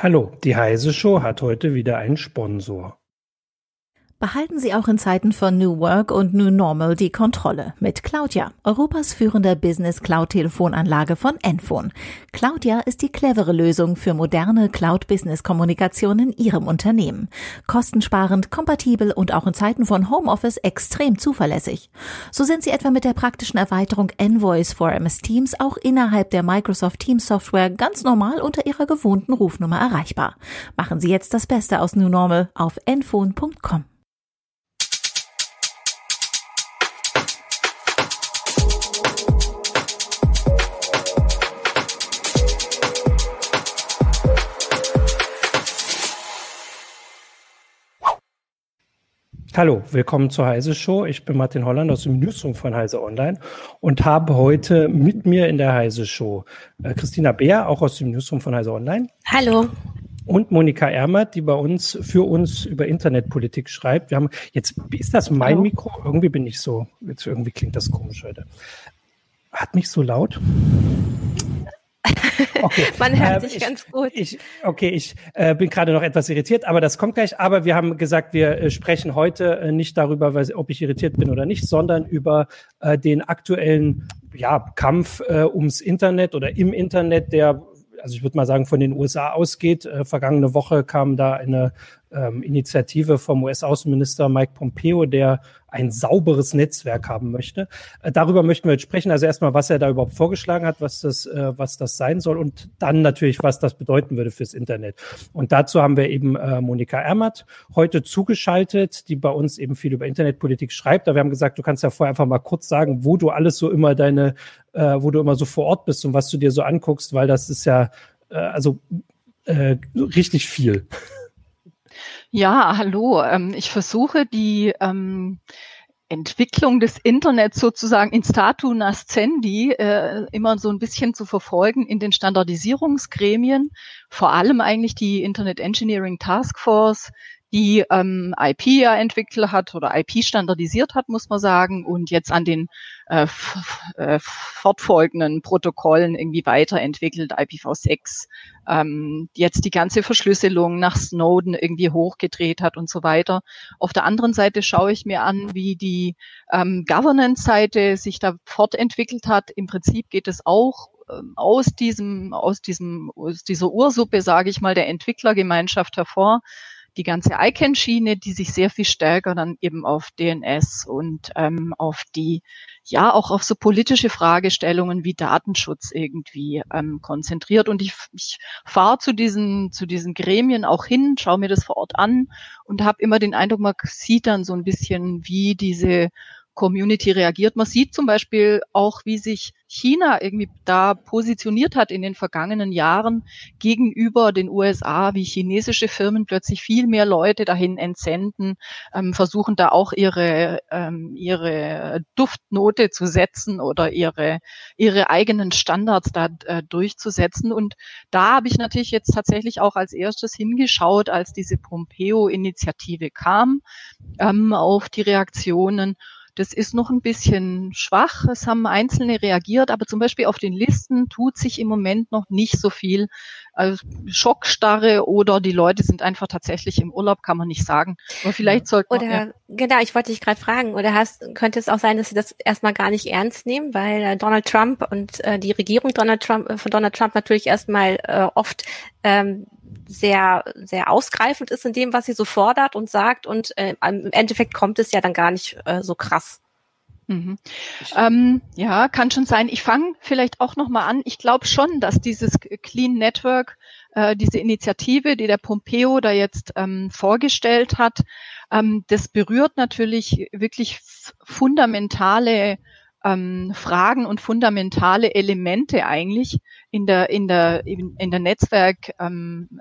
Hallo, die Heise Show hat heute wieder einen Sponsor. Behalten Sie auch in Zeiten von New Work und New Normal die Kontrolle mit Claudia, Europas führender Business Cloud Telefonanlage von Enphone. Claudia ist die clevere Lösung für moderne Cloud Business Kommunikation in Ihrem Unternehmen. Kostensparend, kompatibel und auch in Zeiten von Homeoffice extrem zuverlässig. So sind Sie etwa mit der praktischen Erweiterung Envoice for MS Teams auch innerhalb der Microsoft Teams Software ganz normal unter Ihrer gewohnten Rufnummer erreichbar. Machen Sie jetzt das Beste aus New Normal auf enphone.com. Hallo, willkommen zur Heise Show. Ich bin Martin Holland aus dem Newsroom von Heise Online und habe heute mit mir in der Heise Show äh, Christina Beer, auch aus dem Newsroom von Heise Online. Hallo. Und Monika Ermert, die bei uns für uns über Internetpolitik schreibt. Wir haben jetzt, ist das mein Hallo. Mikro? Irgendwie bin ich so, jetzt irgendwie klingt das komisch heute. Hat mich so laut? Okay. Man hört äh, sich ich, ganz gut. Ich, okay, ich äh, bin gerade noch etwas irritiert, aber das kommt gleich. Aber wir haben gesagt, wir äh, sprechen heute äh, nicht darüber, weil, ob ich irritiert bin oder nicht, sondern über äh, den aktuellen ja, Kampf äh, ums Internet oder im Internet, der also ich würde mal sagen, von den USA ausgeht. Äh, vergangene Woche kam da eine ähm, Initiative vom US-Außenminister Mike Pompeo, der ein sauberes Netzwerk haben möchte. Äh, darüber möchten wir jetzt sprechen. Also erstmal, was er da überhaupt vorgeschlagen hat, was das, äh, was das sein soll und dann natürlich, was das bedeuten würde fürs Internet. Und dazu haben wir eben äh, Monika Ermert heute zugeschaltet, die bei uns eben viel über Internetpolitik schreibt. Aber wir haben gesagt, du kannst ja vorher einfach mal kurz sagen, wo du alles so immer deine, äh, wo du immer so vor Ort bist und was du dir so anguckst, weil das ist ja äh, also äh, richtig viel. Ja, hallo. Ähm, ich versuche die ähm, Entwicklung des Internets sozusagen in statu nascendi äh, immer so ein bisschen zu verfolgen in den Standardisierungsgremien, vor allem eigentlich die Internet Engineering Task Force, die ähm, IP ja entwickelt hat oder IP standardisiert hat, muss man sagen, und jetzt an den äh, äh, fortfolgenden Protokollen irgendwie weiterentwickelt, IPv6, ähm, jetzt die ganze Verschlüsselung nach Snowden irgendwie hochgedreht hat und so weiter. Auf der anderen Seite schaue ich mir an, wie die ähm, Governance-Seite sich da fortentwickelt hat. Im Prinzip geht es auch ähm, aus diesem, aus diesem, aus dieser Ursuppe, sage ich mal, der Entwicklergemeinschaft hervor die ganze ICANN-Schiene, die sich sehr viel stärker dann eben auf DNS und ähm, auf die, ja, auch auf so politische Fragestellungen wie Datenschutz irgendwie ähm, konzentriert. Und ich, ich fahre zu diesen, zu diesen Gremien auch hin, schaue mir das vor Ort an und habe immer den Eindruck, man sieht dann so ein bisschen, wie diese Community reagiert. Man sieht zum Beispiel auch, wie sich China irgendwie da positioniert hat in den vergangenen Jahren gegenüber den USA, wie chinesische Firmen plötzlich viel mehr Leute dahin entsenden, ähm, versuchen da auch ihre, ähm, ihre Duftnote zu setzen oder ihre, ihre eigenen Standards da äh, durchzusetzen. Und da habe ich natürlich jetzt tatsächlich auch als erstes hingeschaut, als diese Pompeo-Initiative kam, ähm, auf die Reaktionen das ist noch ein bisschen schwach. Es haben Einzelne reagiert, aber zum Beispiel auf den Listen tut sich im Moment noch nicht so viel. Also Schockstarre oder die Leute sind einfach tatsächlich im Urlaub, kann man nicht sagen. Aber vielleicht sollte Oder ja. genau, ich wollte dich gerade fragen, oder hast, könnte es auch sein, dass sie das erstmal gar nicht ernst nehmen, weil äh, Donald Trump und äh, die Regierung Donald Trump, äh, von Donald Trump natürlich erstmal äh, oft ähm, sehr, sehr ausgreifend ist in dem, was sie so fordert und sagt. Und äh, im Endeffekt kommt es ja dann gar nicht äh, so krass. Mhm. Ähm, ja, kann schon sein. Ich fange vielleicht auch noch mal an. Ich glaube schon, dass dieses Clean Network, äh, diese Initiative, die der Pompeo da jetzt ähm, vorgestellt hat, ähm, das berührt natürlich wirklich fundamentale ähm, Fragen und fundamentale Elemente eigentlich in der in der in, der Netzwerk ähm,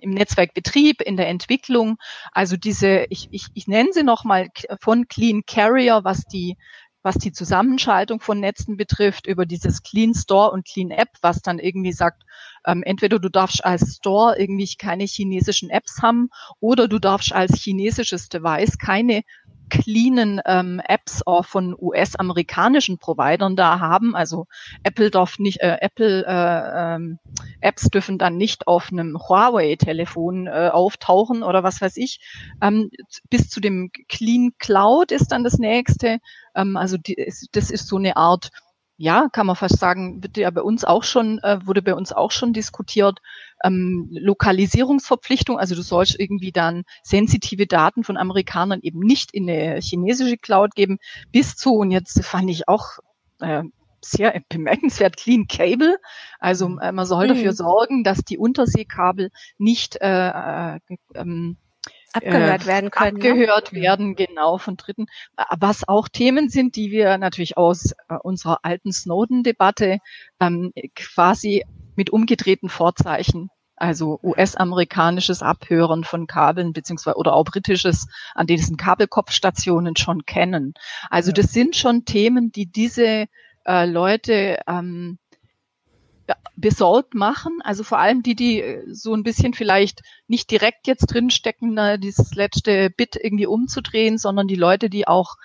im Netzwerkbetrieb, in der Entwicklung. Also diese, ich, ich, ich nenne sie nochmal von Clean Carrier, was die was die Zusammenschaltung von Netzen betrifft, über dieses Clean Store und Clean App, was dann irgendwie sagt, ähm, entweder du darfst als Store irgendwie keine chinesischen Apps haben oder du darfst als chinesisches Device keine cleanen ähm, Apps auch von US-amerikanischen Providern da haben. Also Apple darf nicht, äh, Apple äh, ähm, Apps dürfen dann nicht auf einem Huawei-Telefon äh, auftauchen oder was weiß ich. Ähm, bis zu dem Clean Cloud ist dann das nächste. Ähm, also die, das ist so eine Art ja, kann man fast sagen, wird ja bei uns auch schon, äh, wurde bei uns auch schon diskutiert, ähm, Lokalisierungsverpflichtung, also du sollst irgendwie dann sensitive Daten von Amerikanern eben nicht in eine chinesische Cloud geben, bis zu, und jetzt fand ich auch äh, sehr bemerkenswert, Clean Cable. Also äh, man soll mhm. dafür sorgen, dass die Unterseekabel nicht äh, äh, ähm, abgehört äh, werden können. Ne? Abgehört ne? werden, genau, von Dritten. Was auch Themen sind, die wir natürlich aus äh, unserer alten Snowden-Debatte ähm, quasi mit umgedrehten Vorzeichen also US-amerikanisches Abhören von Kabeln beziehungsweise oder auch britisches an diesen Kabelkopfstationen schon kennen. Also das sind schon Themen, die diese äh, Leute ähm, besorgt machen. Also vor allem die, die äh, so ein bisschen vielleicht nicht direkt jetzt drinstecken, ne, dieses letzte Bit irgendwie umzudrehen, sondern die Leute, die auch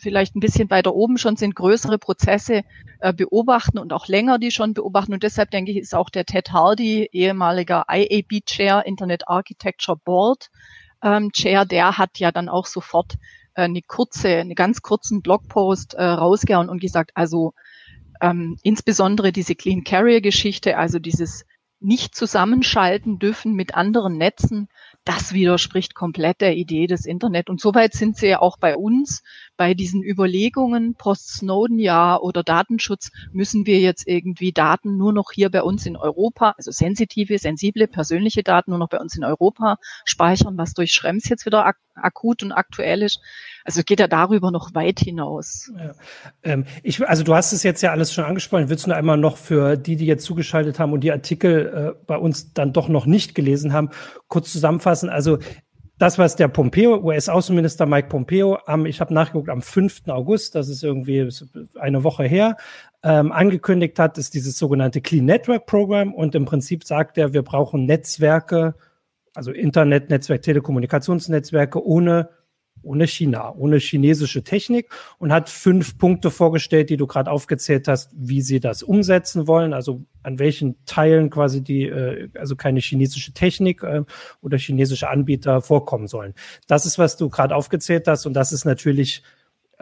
vielleicht ein bisschen weiter oben schon sind, größere Prozesse äh, beobachten und auch länger die schon beobachten. Und deshalb denke ich, ist auch der Ted Hardy, ehemaliger IAB Chair, Internet Architecture Board ähm, Chair, der hat ja dann auch sofort äh, eine kurze, eine ganz kurzen Blogpost äh, rausgehauen und gesagt, also ähm, insbesondere diese Clean Carrier Geschichte, also dieses nicht zusammenschalten dürfen mit anderen Netzen, das widerspricht komplett der Idee des Internet. Und soweit sind sie ja auch bei uns. Bei diesen Überlegungen, Post-Snowden-Jahr oder Datenschutz, müssen wir jetzt irgendwie Daten nur noch hier bei uns in Europa, also sensitive, sensible, persönliche Daten nur noch bei uns in Europa speichern, was durch Schrems jetzt wieder ak akut und aktuell ist. Also geht ja darüber noch weit hinaus. Ja. Ähm, ich, also du hast es jetzt ja alles schon angesprochen. Willst du nur einmal noch für die, die jetzt zugeschaltet haben und die Artikel äh, bei uns dann doch noch nicht gelesen haben, kurz zusammenfassen? Also das, was der Pompeo, US-Außenminister Mike Pompeo am, ich habe nachgeguckt, am 5. August, das ist irgendwie eine Woche her, ähm, angekündigt hat, ist dieses sogenannte Clean Network Program und im Prinzip sagt er, wir brauchen Netzwerke, also Internet, Netzwerk, Telekommunikationsnetzwerke ohne ohne China, ohne chinesische Technik und hat fünf Punkte vorgestellt, die du gerade aufgezählt hast, wie sie das umsetzen wollen, also an welchen Teilen quasi die, äh, also keine chinesische Technik äh, oder chinesische Anbieter vorkommen sollen. Das ist, was du gerade aufgezählt hast und das ist natürlich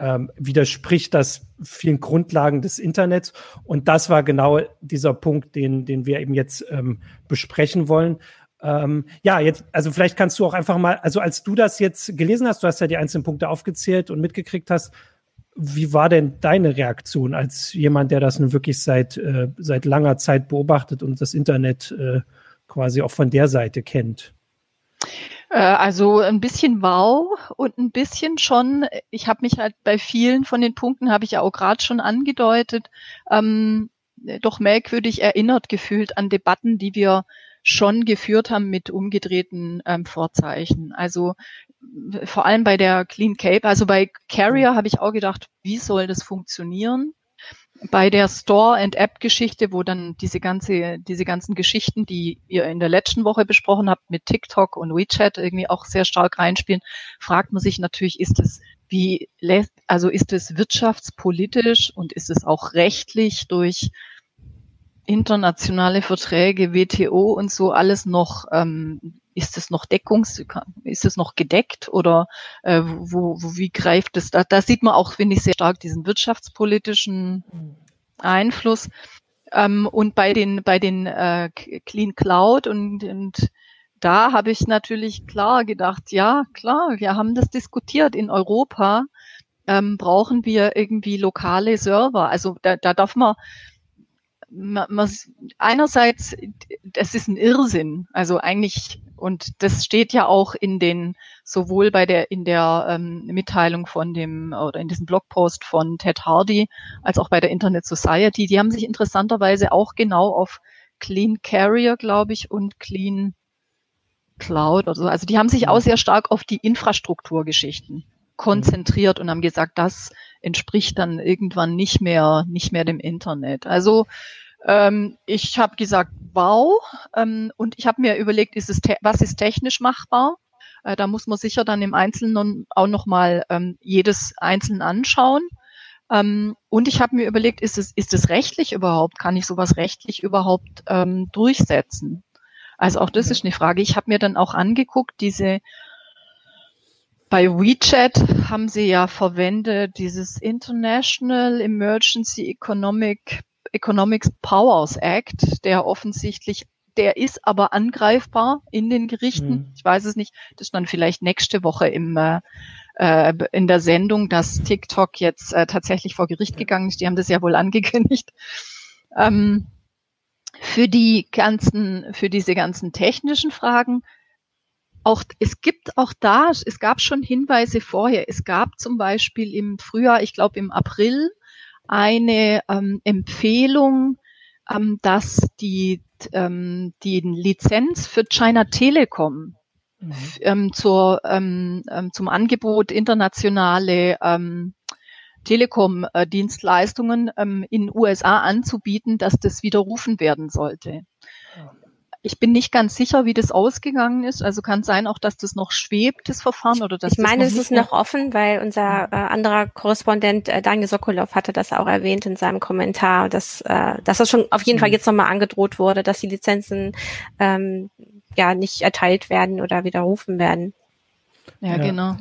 ähm, widerspricht das vielen Grundlagen des Internets. Und das war genau dieser Punkt, den, den wir eben jetzt ähm, besprechen wollen. Ähm, ja, jetzt, also vielleicht kannst du auch einfach mal, also als du das jetzt gelesen hast, du hast ja die einzelnen Punkte aufgezählt und mitgekriegt hast, wie war denn deine Reaktion als jemand, der das nun wirklich seit, äh, seit langer Zeit beobachtet und das Internet äh, quasi auch von der Seite kennt? Äh, also ein bisschen wow und ein bisschen schon, ich habe mich halt bei vielen von den Punkten, habe ich ja auch gerade schon angedeutet, ähm, doch merkwürdig erinnert gefühlt an Debatten, die wir schon geführt haben mit umgedrehten ähm, Vorzeichen. Also vor allem bei der Clean Cape, also bei Carrier habe ich auch gedacht, wie soll das funktionieren? Bei der Store and App Geschichte, wo dann diese ganze, diese ganzen Geschichten, die ihr in der letzten Woche besprochen habt mit TikTok und WeChat irgendwie auch sehr stark reinspielen, fragt man sich natürlich, ist es wie, also ist es wirtschaftspolitisch und ist es auch rechtlich durch internationale Verträge, WTO und so alles noch, ähm, ist es noch deckungs, ist es noch gedeckt oder äh, wo, wo, wie greift es da? Da sieht man auch, finde ich, sehr stark diesen wirtschaftspolitischen Einfluss. Ähm, und bei den, bei den äh, Clean Cloud und, und da habe ich natürlich klar gedacht, ja, klar, wir haben das diskutiert in Europa. Ähm, brauchen wir irgendwie lokale Server. Also da, da darf man man, man, einerseits, das ist ein Irrsinn. Also eigentlich, und das steht ja auch in den, sowohl bei der, in der ähm, Mitteilung von dem, oder in diesem Blogpost von Ted Hardy, als auch bei der Internet Society. Die haben sich interessanterweise auch genau auf Clean Carrier, glaube ich, und Clean Cloud oder so. Also die haben sich auch sehr stark auf die Infrastrukturgeschichten konzentriert und haben gesagt, das entspricht dann irgendwann nicht mehr, nicht mehr dem Internet. Also ähm, ich habe gesagt, wow. Ähm, und ich habe mir überlegt, ist es was ist technisch machbar? Äh, da muss man sicher dann im Einzelnen auch nochmal ähm, jedes einzeln anschauen. Ähm, und ich habe mir überlegt, ist es, ist es rechtlich überhaupt? Kann ich sowas rechtlich überhaupt ähm, durchsetzen? Also auch das ist eine Frage. Ich habe mir dann auch angeguckt, diese bei WeChat haben sie ja verwendet dieses International Emergency Economic Economics Powers Act, der offensichtlich, der ist aber angreifbar in den Gerichten. Mhm. Ich weiß es nicht. Das ist dann vielleicht nächste Woche im äh, äh, in der Sendung, dass TikTok jetzt äh, tatsächlich vor Gericht gegangen ist. Die haben das ja wohl angekündigt. Ähm, für die ganzen, für diese ganzen technischen Fragen auch, es gibt auch da, es gab schon Hinweise vorher. Es gab zum Beispiel im Frühjahr, ich glaube im April, eine ähm, Empfehlung, ähm, dass die, ähm, die Lizenz für China Telekom mhm. ähm, zur, ähm, ähm, zum Angebot internationale ähm, Telekom-Dienstleistungen ähm, in USA anzubieten, dass das widerrufen werden sollte. Ich bin nicht ganz sicher, wie das ausgegangen ist. Also kann sein auch, dass das noch schwebt, das Verfahren, oder dass Ich meine, es ist noch offen, weil unser äh, anderer Korrespondent äh, Daniel Sokolov hatte das auch erwähnt in seinem Kommentar, dass, äh, dass das schon auf jeden mhm. Fall jetzt nochmal angedroht wurde, dass die Lizenzen ähm, ja nicht erteilt werden oder widerrufen werden. Ja, ja. genau.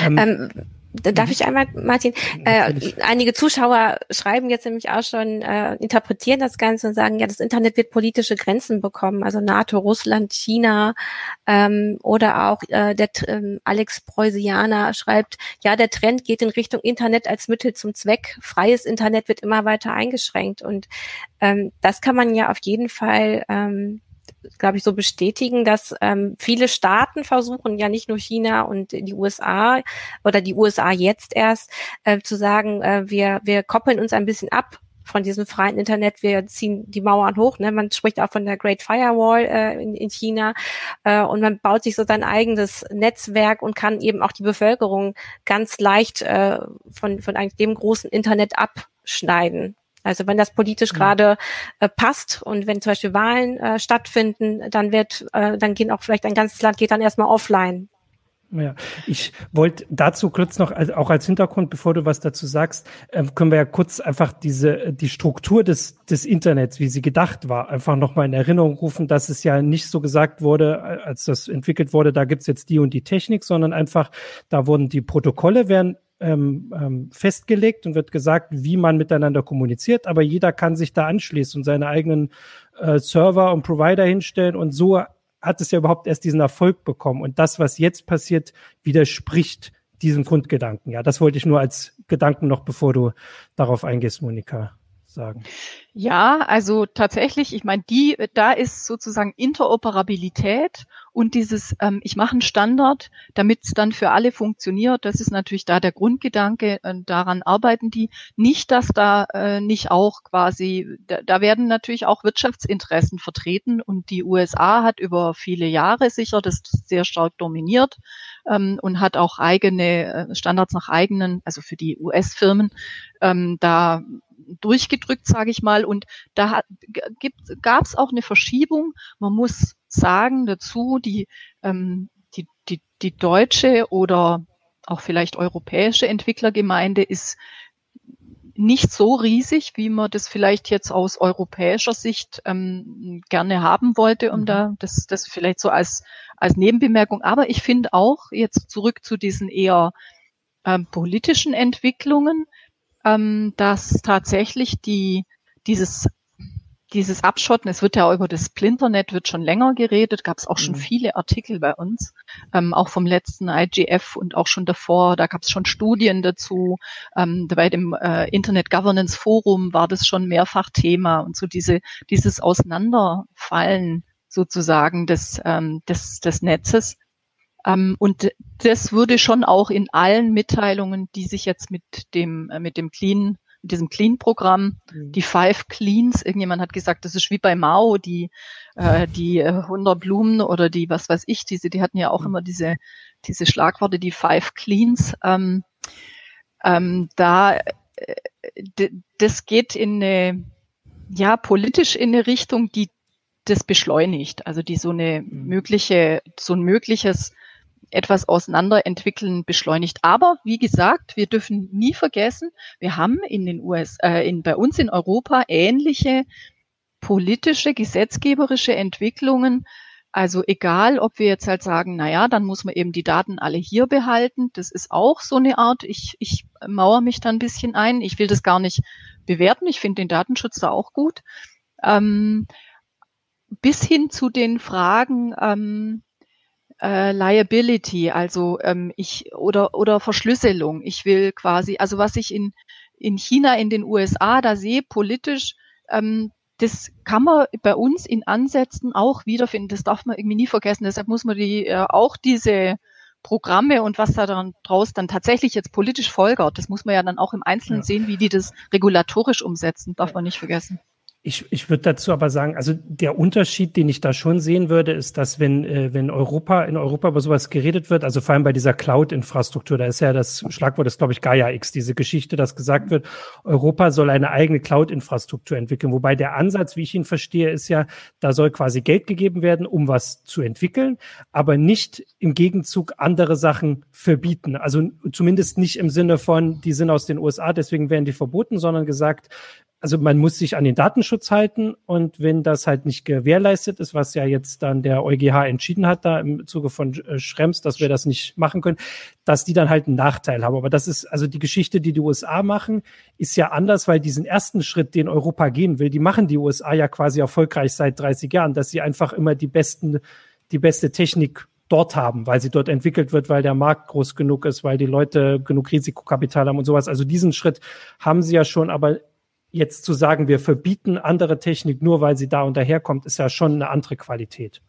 Ähm, ähm Darf mhm. ich einmal, Martin? Äh, einige Zuschauer schreiben jetzt nämlich auch schon, äh, interpretieren das Ganze und sagen, ja, das Internet wird politische Grenzen bekommen, also NATO, Russland, China ähm, oder auch äh, der ähm, Alex Preusianer schreibt, ja, der Trend geht in Richtung Internet als Mittel zum Zweck. Freies Internet wird immer weiter eingeschränkt und ähm, das kann man ja auf jeden Fall ähm, glaube ich, so bestätigen, dass ähm, viele Staaten versuchen, ja nicht nur China und die USA oder die USA jetzt erst, äh, zu sagen, äh, wir, wir koppeln uns ein bisschen ab von diesem freien Internet, wir ziehen die Mauern hoch. Ne? Man spricht auch von der Great Firewall äh, in, in China äh, und man baut sich so sein eigenes Netzwerk und kann eben auch die Bevölkerung ganz leicht äh, von, von eigentlich dem großen Internet abschneiden. Also wenn das politisch gerade äh, passt und wenn zum Beispiel Wahlen äh, stattfinden, dann wird, äh, dann gehen auch vielleicht ein ganzes Land geht dann erstmal offline. Ja, ich wollte dazu kurz noch, also auch als Hintergrund, bevor du was dazu sagst, äh, können wir ja kurz einfach diese, die Struktur des, des Internets, wie sie gedacht war, einfach nochmal in Erinnerung rufen, dass es ja nicht so gesagt wurde, äh, als das entwickelt wurde, da gibt's jetzt die und die Technik, sondern einfach, da wurden die Protokolle werden ähm, ähm, festgelegt und wird gesagt, wie man miteinander kommuniziert, aber jeder kann sich da anschließen und seine eigenen äh, Server und Provider hinstellen und so hat es ja überhaupt erst diesen Erfolg bekommen. Und das, was jetzt passiert, widerspricht diesem Grundgedanken. Ja, das wollte ich nur als Gedanken noch, bevor du darauf eingehst, Monika sagen. Ja, also tatsächlich, ich meine, die, da ist sozusagen Interoperabilität und dieses, ähm, ich mache einen Standard, damit es dann für alle funktioniert. Das ist natürlich da der Grundgedanke. Äh, daran arbeiten die. Nicht, dass da äh, nicht auch quasi, da, da werden natürlich auch Wirtschaftsinteressen vertreten und die USA hat über viele Jahre sicher das sehr stark dominiert ähm, und hat auch eigene äh, Standards nach eigenen, also für die US-Firmen, ähm, da durchgedrückt, sage ich mal. Und da gab es auch eine Verschiebung. Man muss sagen dazu, die, ähm, die, die, die deutsche oder auch vielleicht europäische Entwicklergemeinde ist nicht so riesig, wie man das vielleicht jetzt aus europäischer Sicht ähm, gerne haben wollte, um mhm. da das, das vielleicht so als, als Nebenbemerkung. Aber ich finde auch jetzt zurück zu diesen eher ähm, politischen Entwicklungen, ähm, dass tatsächlich die, dieses, dieses Abschotten, es wird ja auch über das Splinternet wird schon länger geredet, gab es auch schon mhm. viele Artikel bei uns, ähm, auch vom letzten IGF und auch schon davor, da gab es schon Studien dazu. Ähm, bei dem äh, Internet Governance Forum war das schon mehrfach Thema und so diese, dieses Auseinanderfallen sozusagen des, ähm, des, des Netzes. Ähm, und das würde schon auch in allen Mitteilungen, die sich jetzt mit dem, äh, mit dem Clean, mit diesem Clean-Programm, mhm. die Five Cleans, irgendjemand hat gesagt, das ist wie bei Mao, die, äh, die äh, 100 Blumen oder die, was weiß ich, diese, die hatten ja auch mhm. immer diese, diese Schlagworte, die Five Cleans. Ähm, ähm, da, äh, das geht in eine, ja, politisch in eine Richtung, die das beschleunigt, also die so eine mhm. mögliche, so ein mögliches etwas auseinanderentwickeln beschleunigt. Aber wie gesagt, wir dürfen nie vergessen, wir haben in den US, äh, in, bei uns in Europa ähnliche politische, gesetzgeberische Entwicklungen. Also egal, ob wir jetzt halt sagen, na ja, dann muss man eben die Daten alle hier behalten. Das ist auch so eine Art. Ich, ich mauere mich da ein bisschen ein. Ich will das gar nicht bewerten. Ich finde den Datenschutz da auch gut. Ähm, bis hin zu den Fragen, ähm, äh, Liability, also ähm, ich oder oder Verschlüsselung. Ich will quasi, also was ich in in China, in den USA da sehe, politisch, ähm, das kann man bei uns in Ansätzen auch wiederfinden. Das darf man irgendwie nie vergessen. Deshalb muss man die äh, auch diese Programme und was da dann draus dann tatsächlich jetzt politisch folgert, das muss man ja dann auch im Einzelnen ja. sehen, wie die das regulatorisch umsetzen, darf man nicht vergessen. Ich, ich würde dazu aber sagen, also der Unterschied, den ich da schon sehen würde, ist, dass wenn, äh, wenn Europa, in Europa über sowas geredet wird, also vor allem bei dieser Cloud-Infrastruktur, da ist ja das Schlagwort ist, glaube ich, Gaia X, diese Geschichte, dass gesagt wird, Europa soll eine eigene Cloud-Infrastruktur entwickeln. Wobei der Ansatz, wie ich ihn verstehe, ist ja, da soll quasi Geld gegeben werden, um was zu entwickeln, aber nicht im Gegenzug andere Sachen verbieten. Also zumindest nicht im Sinne von, die sind aus den USA, deswegen werden die verboten, sondern gesagt, also man muss sich an den Datenschutz halten und wenn das halt nicht gewährleistet ist, was ja jetzt dann der EuGH entschieden hat, da im Zuge von äh, Schrems, dass wir das nicht machen können, dass die dann halt einen Nachteil haben. Aber das ist, also die Geschichte, die die USA machen, ist ja anders, weil diesen ersten Schritt, den Europa gehen will, die machen die USA ja quasi erfolgreich seit 30 Jahren, dass sie einfach immer die besten, die beste Technik dort haben, weil sie dort entwickelt wird, weil der Markt groß genug ist, weil die Leute genug Risikokapital haben und sowas. Also diesen Schritt haben sie ja schon, aber jetzt zu sagen, wir verbieten andere Technik nur, weil sie da und daherkommt, ist ja schon eine andere Qualität.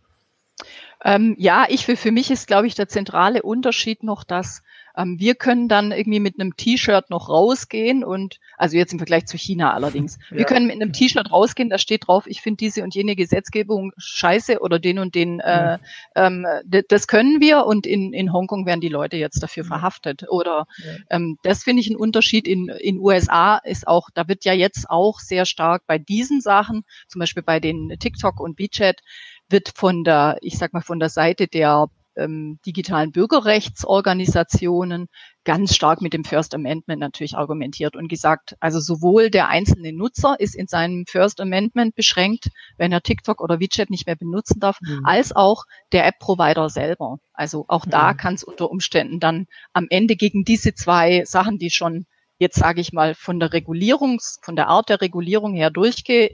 Ähm, ja, ich für, für mich ist, glaube ich, der zentrale Unterschied noch, dass ähm, wir können dann irgendwie mit einem T-Shirt noch rausgehen und, also jetzt im Vergleich zu China allerdings, ja. wir können mit einem T-Shirt rausgehen, da steht drauf, ich finde diese und jene Gesetzgebung scheiße oder den und den, äh, ähm, das können wir und in, in Hongkong werden die Leute jetzt dafür verhaftet. Oder ähm, das finde ich ein Unterschied. In, in USA ist auch, da wird ja jetzt auch sehr stark bei diesen Sachen, zum Beispiel bei den TikTok und WeChat, wird von der, ich sag mal, von der Seite der ähm, digitalen Bürgerrechtsorganisationen ganz stark mit dem First Amendment natürlich argumentiert und gesagt, also sowohl der einzelne Nutzer ist in seinem First Amendment beschränkt, wenn er TikTok oder WeChat nicht mehr benutzen darf, mhm. als auch der App-Provider selber. Also auch da mhm. kann es unter Umständen dann am Ende gegen diese zwei Sachen, die schon jetzt sage ich mal von der Regulierungs, von der Art der Regulierung her durchge,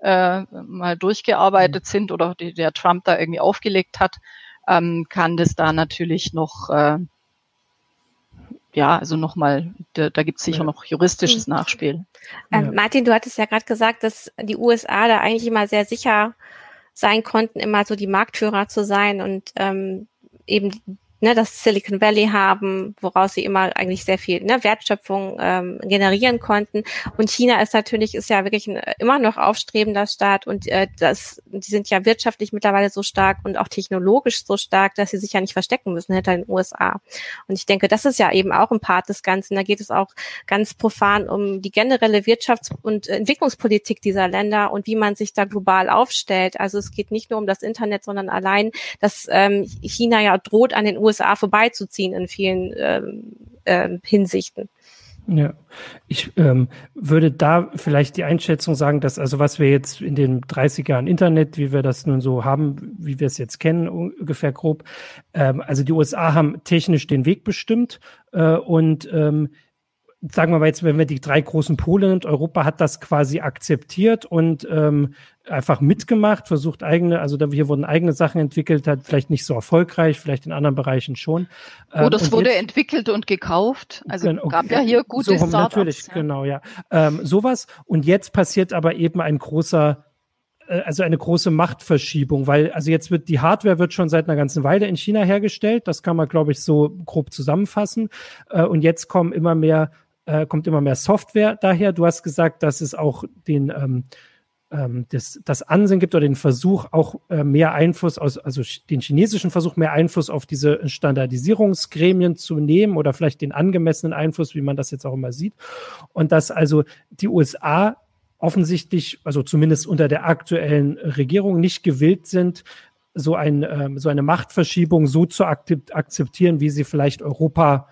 äh, mal durchgearbeitet mhm. sind oder die, der Trump da irgendwie aufgelegt hat, ähm, kann das da natürlich noch, äh, ja, also nochmal, da, da gibt es sicher noch juristisches mhm. Nachspiel. Ähm, ja. Martin, du hattest ja gerade gesagt, dass die USA da eigentlich immer sehr sicher sein konnten, immer so die Marktführer zu sein und ähm, eben ne, das Silicon Valley haben, woraus sie immer eigentlich sehr viel ne, Wertschöpfung ähm, generieren konnten. Und China ist natürlich, ist ja wirklich ein, immer noch aufstrebender Staat und äh, das, die sind ja wirtschaftlich mittlerweile so stark und auch technologisch so stark, dass sie sich ja nicht verstecken müssen hinter den USA. Und ich denke, das ist ja eben auch ein Part des Ganzen. Da geht es auch ganz profan um die generelle Wirtschafts- und Entwicklungspolitik dieser Länder und wie man sich da global aufstellt. Also es geht nicht nur um das Internet, sondern allein, dass ähm, China ja droht an den USA USA vorbeizuziehen in vielen ähm, äh, Hinsichten. Ja, ich ähm, würde da vielleicht die Einschätzung sagen, dass also was wir jetzt in den 30 Jahren Internet, wie wir das nun so haben, wie wir es jetzt kennen, ungefähr grob, ähm, also die USA haben technisch den Weg bestimmt äh, und ähm, sagen wir mal jetzt, wenn wir die drei großen Pole und Europa hat das quasi akzeptiert und ähm, einfach mitgemacht, versucht eigene, also da hier wurden eigene Sachen entwickelt, hat vielleicht nicht so erfolgreich, vielleicht in anderen Bereichen schon. Oh, ähm, das wurde jetzt, entwickelt und gekauft. Also okay, gab ja hier gute so, Startups. Natürlich, ja. genau, ja. Ähm, sowas. Und jetzt passiert aber eben ein großer äh, also eine große Machtverschiebung, weil also jetzt wird die Hardware wird schon seit einer ganzen Weile in China hergestellt, das kann man glaube ich so grob zusammenfassen äh, und jetzt kommen immer mehr äh, kommt immer mehr Software daher. Du hast gesagt, dass es auch den ähm, ähm, das, das Ansehen gibt oder den Versuch, auch äh, mehr Einfluss aus, also den chinesischen Versuch, mehr Einfluss auf diese Standardisierungsgremien zu nehmen oder vielleicht den angemessenen Einfluss, wie man das jetzt auch immer sieht. Und dass also die USA offensichtlich, also zumindest unter der aktuellen Regierung, nicht gewillt sind, so, ein, ähm, so eine Machtverschiebung so zu akzeptieren, wie sie vielleicht Europa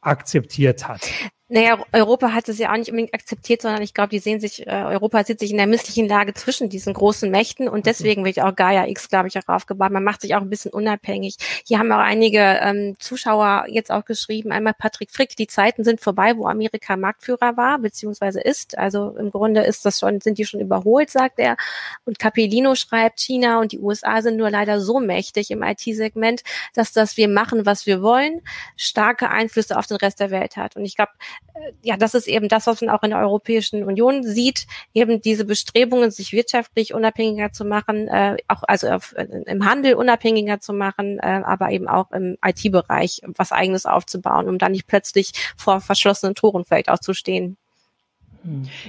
akzeptiert hat. Naja, Europa hat es ja auch nicht unbedingt akzeptiert, sondern ich glaube, die sehen sich, äh, Europa sieht sich in der misslichen Lage zwischen diesen großen Mächten und deswegen wird auch Gaia X, glaube ich, auch aufgebaut. Man macht sich auch ein bisschen unabhängig. Hier haben auch einige ähm, Zuschauer jetzt auch geschrieben, einmal Patrick Frick, die Zeiten sind vorbei, wo Amerika Marktführer war, beziehungsweise ist. Also im Grunde ist das schon, sind die schon überholt, sagt er. Und Capellino schreibt, China und die USA sind nur leider so mächtig im IT-Segment, dass das wir machen, was wir wollen, starke Einflüsse auf den Rest der Welt hat. Und ich glaube, ja, das ist eben das, was man auch in der Europäischen Union sieht, eben diese Bestrebungen, sich wirtschaftlich unabhängiger zu machen, äh, auch also auf, äh, im Handel unabhängiger zu machen, äh, aber eben auch im IT-Bereich was eigenes aufzubauen, um dann nicht plötzlich vor verschlossenen Toren vielleicht auch zu stehen.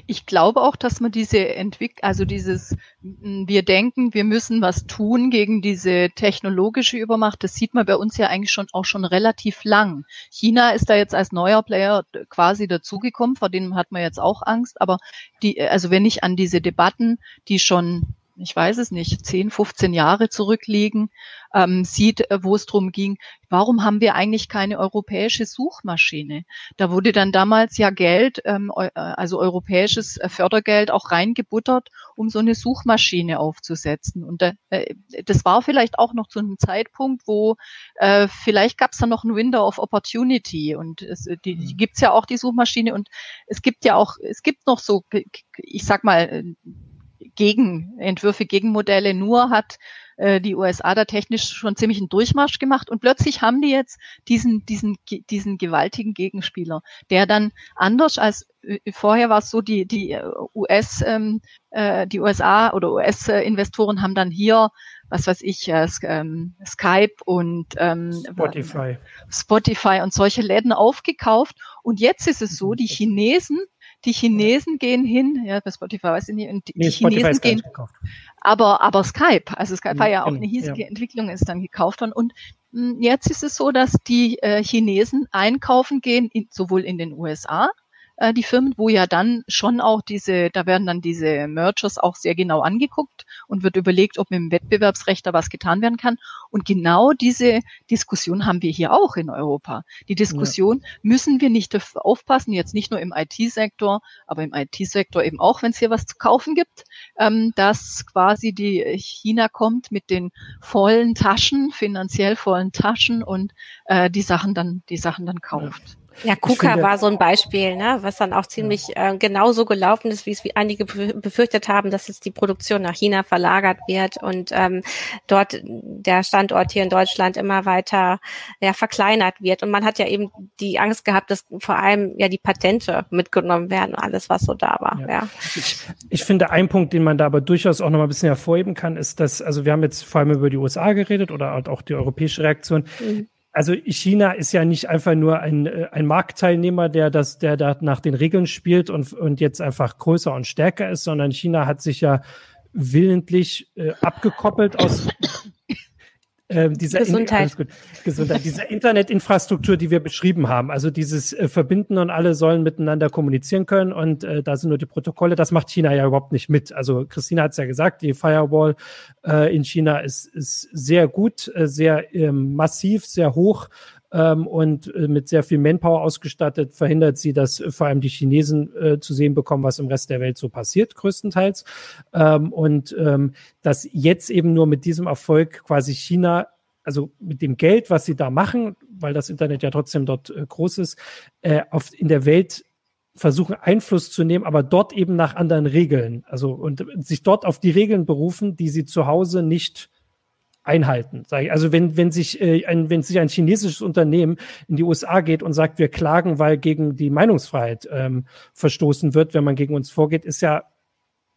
Ich glaube auch, dass man diese Entwicklung, also dieses, wir denken, wir müssen was tun gegen diese technologische Übermacht, das sieht man bei uns ja eigentlich schon auch schon relativ lang. China ist da jetzt als neuer Player quasi dazugekommen, vor dem hat man jetzt auch Angst, aber die, also wenn ich an diese Debatten, die schon ich weiß es nicht, 10, 15 Jahre zurückliegen, ähm, sieht, äh, wo es drum ging, warum haben wir eigentlich keine europäische Suchmaschine? Da wurde dann damals ja Geld, ähm, äh, also europäisches äh, Fördergeld auch reingebuttert, um so eine Suchmaschine aufzusetzen. Und äh, das war vielleicht auch noch zu einem Zeitpunkt, wo äh, vielleicht gab es da noch ein Window of Opportunity und es, die, die mhm. gibt's ja auch, die Suchmaschine. Und es gibt ja auch, es gibt noch so, ich sag mal, Gegenentwürfe, Gegenmodelle. Nur hat äh, die USA da technisch schon ziemlich einen Durchmarsch gemacht und plötzlich haben die jetzt diesen, diesen, diesen gewaltigen Gegenspieler, der dann anders als äh, vorher war es so, die, die äh, US, ähm, äh, die USA oder US-Investoren haben dann hier was weiß ich, äh, ähm, Skype und ähm, Spotify. Spotify und solche Läden aufgekauft. Und jetzt ist es so, die Chinesen die Chinesen gehen hin, ja, bei Spotify weiß ich nicht, und die, nee, die Chinesen gehen, aber, aber Skype, also Skype ja, war ja auch eine hiesige ja. Entwicklung, ist dann gekauft worden und mh, hm, jetzt ist es so, dass die äh, Chinesen einkaufen gehen, in, sowohl in den USA äh, die Firmen, wo ja dann schon auch diese, da werden dann diese Mergers auch sehr genau angeguckt und wird überlegt, ob mit dem Wettbewerbsrecht da was getan werden kann. Und genau diese Diskussion haben wir hier auch in Europa. Die Diskussion, ja. müssen wir nicht aufpassen, jetzt nicht nur im IT-Sektor, aber im IT-Sektor eben auch, wenn es hier was zu kaufen gibt, ähm, dass quasi die China kommt mit den vollen Taschen, finanziell vollen Taschen und äh, die Sachen dann, die Sachen dann kauft. Ja. Ja, KUKA finde, war so ein Beispiel, ne, was dann auch ziemlich äh, genauso gelaufen ist, wie es wie einige befürchtet haben, dass jetzt die Produktion nach China verlagert wird und ähm, dort der Standort hier in Deutschland immer weiter ja, verkleinert wird. Und man hat ja eben die Angst gehabt, dass vor allem ja die Patente mitgenommen werden, alles, was so da war. Ja. ja. Ich, ich finde, ein Punkt, den man da aber durchaus auch noch mal ein bisschen hervorheben kann, ist, dass, also wir haben jetzt vor allem über die USA geredet oder halt auch die europäische Reaktion. Mhm also China ist ja nicht einfach nur ein, äh, ein Marktteilnehmer, der das, der da nach den Regeln spielt und, und jetzt einfach größer und stärker ist, sondern China hat sich ja willentlich äh, abgekoppelt aus äh, dieser, Gesundheit. In, Gesundheit, dieser Internetinfrastruktur, die wir beschrieben haben. Also dieses äh, Verbinden und alle sollen miteinander kommunizieren können und äh, da sind nur die Protokolle. Das macht China ja überhaupt nicht mit. Also Christina hat es ja gesagt, die Firewall äh, in China ist, ist sehr gut, äh, sehr ähm, massiv, sehr hoch ähm, und äh, mit sehr viel Manpower ausgestattet, verhindert sie, dass äh, vor allem die Chinesen äh, zu sehen bekommen, was im Rest der Welt so passiert, größtenteils. Ähm, und ähm, dass jetzt eben nur mit diesem Erfolg quasi China also mit dem Geld, was sie da machen, weil das Internet ja trotzdem dort äh, groß ist, äh, auf, in der Welt versuchen Einfluss zu nehmen, aber dort eben nach anderen Regeln. Also und sich dort auf die Regeln berufen, die sie zu Hause nicht einhalten. Also wenn, wenn sich äh, ein, wenn sich ein chinesisches Unternehmen in die USA geht und sagt, wir klagen, weil gegen die Meinungsfreiheit ähm, verstoßen wird, wenn man gegen uns vorgeht, ist ja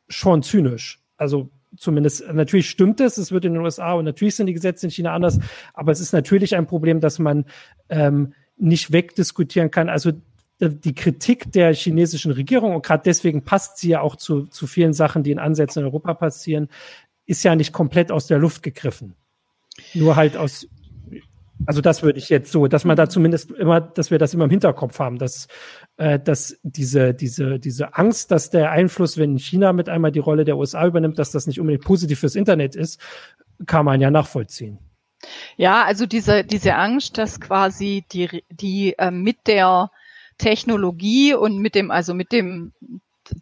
schon zynisch. Also zumindest natürlich stimmt es, es wird in den USA und natürlich sind die Gesetze in China anders, aber es ist natürlich ein Problem, dass man ähm, nicht wegdiskutieren kann. Also die Kritik der chinesischen Regierung, und gerade deswegen passt sie ja auch zu, zu vielen Sachen, die in Ansätzen in Europa passieren, ist ja nicht komplett aus der Luft gegriffen. Nur halt aus, also das würde ich jetzt so, dass man da zumindest immer, dass wir das immer im Hinterkopf haben, dass, äh, dass diese, diese, diese Angst, dass der Einfluss, wenn China mit einmal die Rolle der USA übernimmt, dass das nicht unbedingt positiv fürs Internet ist, kann man ja nachvollziehen. Ja, also diese, diese Angst, dass quasi die, die äh, mit der Technologie und mit dem, also mit dem,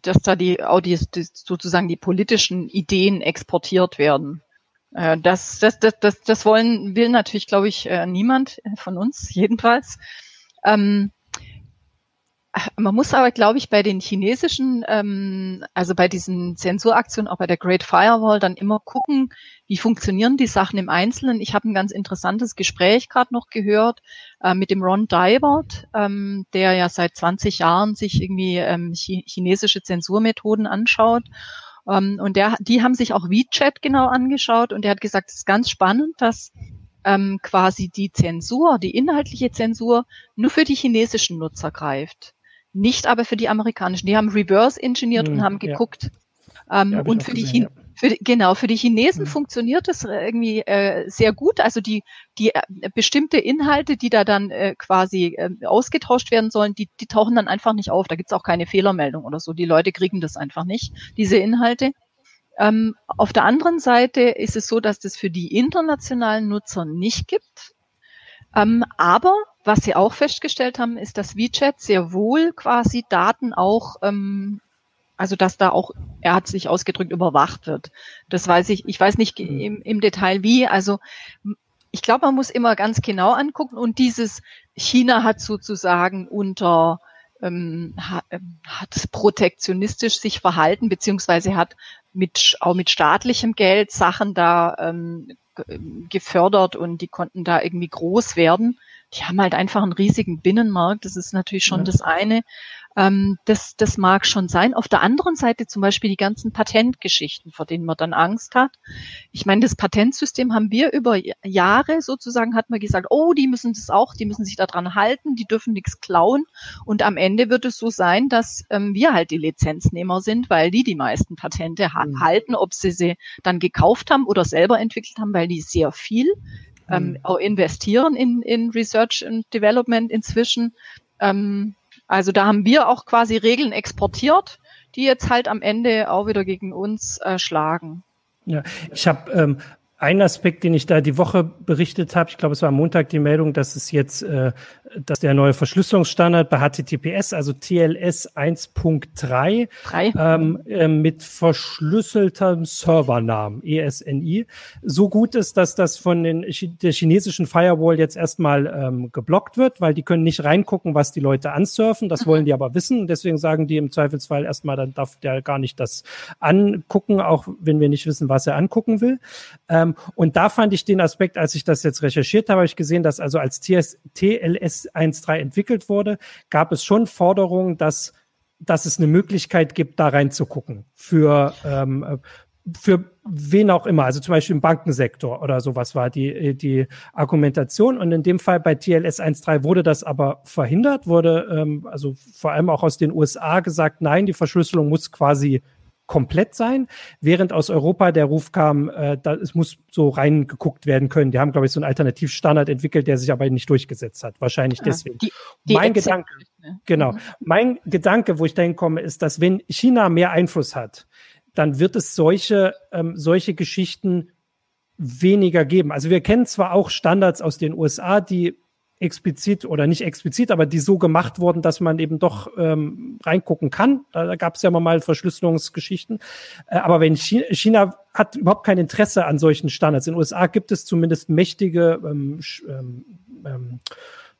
dass da die, auch die, sozusagen die politischen Ideen exportiert werden. Äh, das, das, das, das, das wollen, will natürlich, glaube ich, äh, niemand von uns, jedenfalls. Ähm, man muss aber, glaube ich, bei den chinesischen, ähm, also bei diesen Zensuraktionen, auch bei der Great Firewall, dann immer gucken, wie funktionieren die Sachen im Einzelnen. Ich habe ein ganz interessantes Gespräch gerade noch gehört äh, mit dem Ron Dybert, ähm, der ja seit 20 Jahren sich irgendwie ähm, chinesische Zensurmethoden anschaut. Ähm, und der, die haben sich auch WeChat genau angeschaut und der hat gesagt, es ist ganz spannend, dass ähm, quasi die Zensur, die inhaltliche Zensur nur für die chinesischen Nutzer greift nicht aber für die amerikanischen. Die haben reverse engineert hm, und haben geguckt. Ja. Ähm, ja, und für gesehen, die, ja. Für, genau, für die Chinesen hm. funktioniert das irgendwie äh, sehr gut. Also die, die äh, bestimmte Inhalte, die da dann äh, quasi äh, ausgetauscht werden sollen, die, die tauchen dann einfach nicht auf. Da gibt's auch keine Fehlermeldung oder so. Die Leute kriegen das einfach nicht, diese Inhalte. Ähm, auf der anderen Seite ist es so, dass das für die internationalen Nutzer nicht gibt. Ähm, aber was sie auch festgestellt haben, ist, dass WeChat sehr wohl quasi Daten auch, ähm, also dass da auch, er hat sich ausgedrückt, überwacht wird. Das weiß ich, ich weiß nicht mhm. im, im Detail wie. Also ich glaube, man muss immer ganz genau angucken und dieses China hat sozusagen unter ähm, hat, ähm, hat protektionistisch sich verhalten, beziehungsweise hat mit, auch mit staatlichem Geld Sachen da ähm, gefördert und die konnten da irgendwie groß werden die haben halt einfach einen riesigen Binnenmarkt. Das ist natürlich schon ja. das eine. Ähm, das, das mag schon sein. Auf der anderen Seite zum Beispiel die ganzen Patentgeschichten, vor denen man dann Angst hat. Ich meine, das Patentsystem haben wir über Jahre sozusagen, hat man gesagt, oh, die müssen das auch, die müssen sich daran halten, die dürfen nichts klauen. Und am Ende wird es so sein, dass ähm, wir halt die Lizenznehmer sind, weil die die meisten Patente ha mhm. halten, ob sie sie dann gekauft haben oder selber entwickelt haben, weil die sehr viel ähm, mhm. auch investieren in, in Research and Development inzwischen. Ähm, also da haben wir auch quasi Regeln exportiert, die jetzt halt am Ende auch wieder gegen uns äh, schlagen. Ja, ich habe ähm, ein Aspekt, den ich da die Woche berichtet habe, ich glaube, es war am Montag die Meldung, dass es jetzt, äh, dass der neue Verschlüsselungsstandard bei HTTPS, also TLS 1.3, ähm, äh, mit verschlüsseltem Servernamen, ESNI, so gut ist, dass das von den, der chinesischen Firewall jetzt erstmal ähm, geblockt wird, weil die können nicht reingucken, was die Leute ansurfen. Das wollen die aber wissen. Deswegen sagen die im Zweifelsfall erstmal, dann darf der gar nicht das angucken, auch wenn wir nicht wissen, was er angucken will. Ähm, und da fand ich den Aspekt, als ich das jetzt recherchiert habe, habe ich gesehen, dass also als TS, TLS 1.3 entwickelt wurde, gab es schon Forderungen, dass, dass es eine Möglichkeit gibt, da reinzugucken für, ähm, für wen auch immer, also zum Beispiel im Bankensektor oder sowas war die, die Argumentation. Und in dem Fall bei TLS 1.3 wurde das aber verhindert, wurde ähm, also vor allem auch aus den USA gesagt, nein, die Verschlüsselung muss quasi komplett sein, während aus Europa der Ruf kam, äh, da, es muss so reingeguckt werden können. Die haben, glaube ich, so einen Alternativstandard entwickelt, der sich aber nicht durchgesetzt hat. Wahrscheinlich ah, deswegen. Die, die mein Gedanke, ne? genau, mhm. mein Gedanke, wo ich dahin komme, ist, dass wenn China mehr Einfluss hat, dann wird es solche, ähm, solche Geschichten weniger geben. Also wir kennen zwar auch Standards aus den USA, die explizit oder nicht explizit, aber die so gemacht wurden, dass man eben doch ähm, reingucken kann. Da, da gab es ja mal Verschlüsselungsgeschichten. Äh, aber wenn China, China hat überhaupt kein Interesse an solchen Standards. In den USA gibt es zumindest mächtige ähm, ähm, ähm,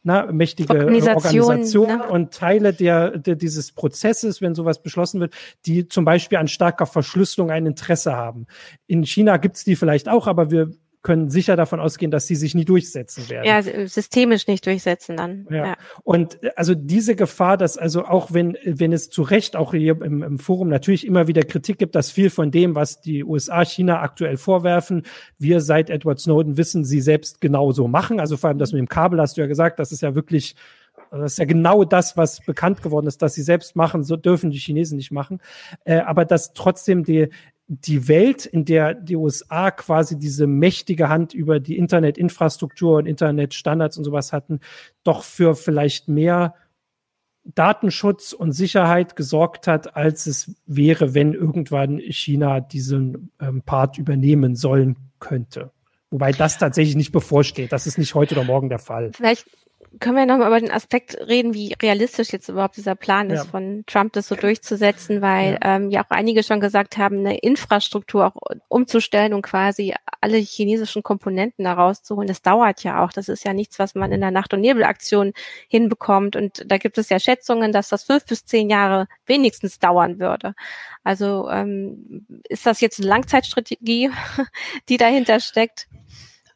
na, mächtige Organisation, Organisationen ne? und Teile der, der, dieses Prozesses, wenn sowas beschlossen wird, die zum Beispiel an starker Verschlüsselung ein Interesse haben. In China gibt's die vielleicht auch, aber wir können sicher davon ausgehen, dass sie sich nie durchsetzen werden. Ja, systemisch nicht durchsetzen dann. Ja. ja. Und äh, also diese Gefahr, dass also auch wenn, wenn es zu Recht auch hier im, im Forum natürlich immer wieder Kritik gibt, dass viel von dem, was die USA China aktuell vorwerfen, wir seit Edward Snowden wissen, sie selbst genauso machen. Also vor allem das mit dem Kabel hast du ja gesagt, das ist ja wirklich das ist ja genau das, was bekannt geworden ist, dass sie selbst machen, so dürfen die Chinesen nicht machen. Äh, aber dass trotzdem die, die Welt, in der die USA quasi diese mächtige Hand über die Internetinfrastruktur und Internetstandards und sowas hatten, doch für vielleicht mehr Datenschutz und Sicherheit gesorgt hat, als es wäre, wenn irgendwann China diesen ähm, Part übernehmen sollen könnte. Wobei das tatsächlich nicht bevorsteht. Das ist nicht heute oder morgen der Fall. Vielleicht können wir nochmal über den Aspekt reden, wie realistisch jetzt überhaupt dieser Plan ist, ja. von Trump das so durchzusetzen, weil ja. Ähm, ja auch einige schon gesagt haben, eine Infrastruktur auch umzustellen und quasi alle chinesischen Komponenten da rauszuholen, das dauert ja auch. Das ist ja nichts, was man in der Nacht- und Nebelaktion hinbekommt. Und da gibt es ja Schätzungen, dass das fünf bis zehn Jahre wenigstens dauern würde. Also ähm, ist das jetzt eine Langzeitstrategie, die dahinter steckt?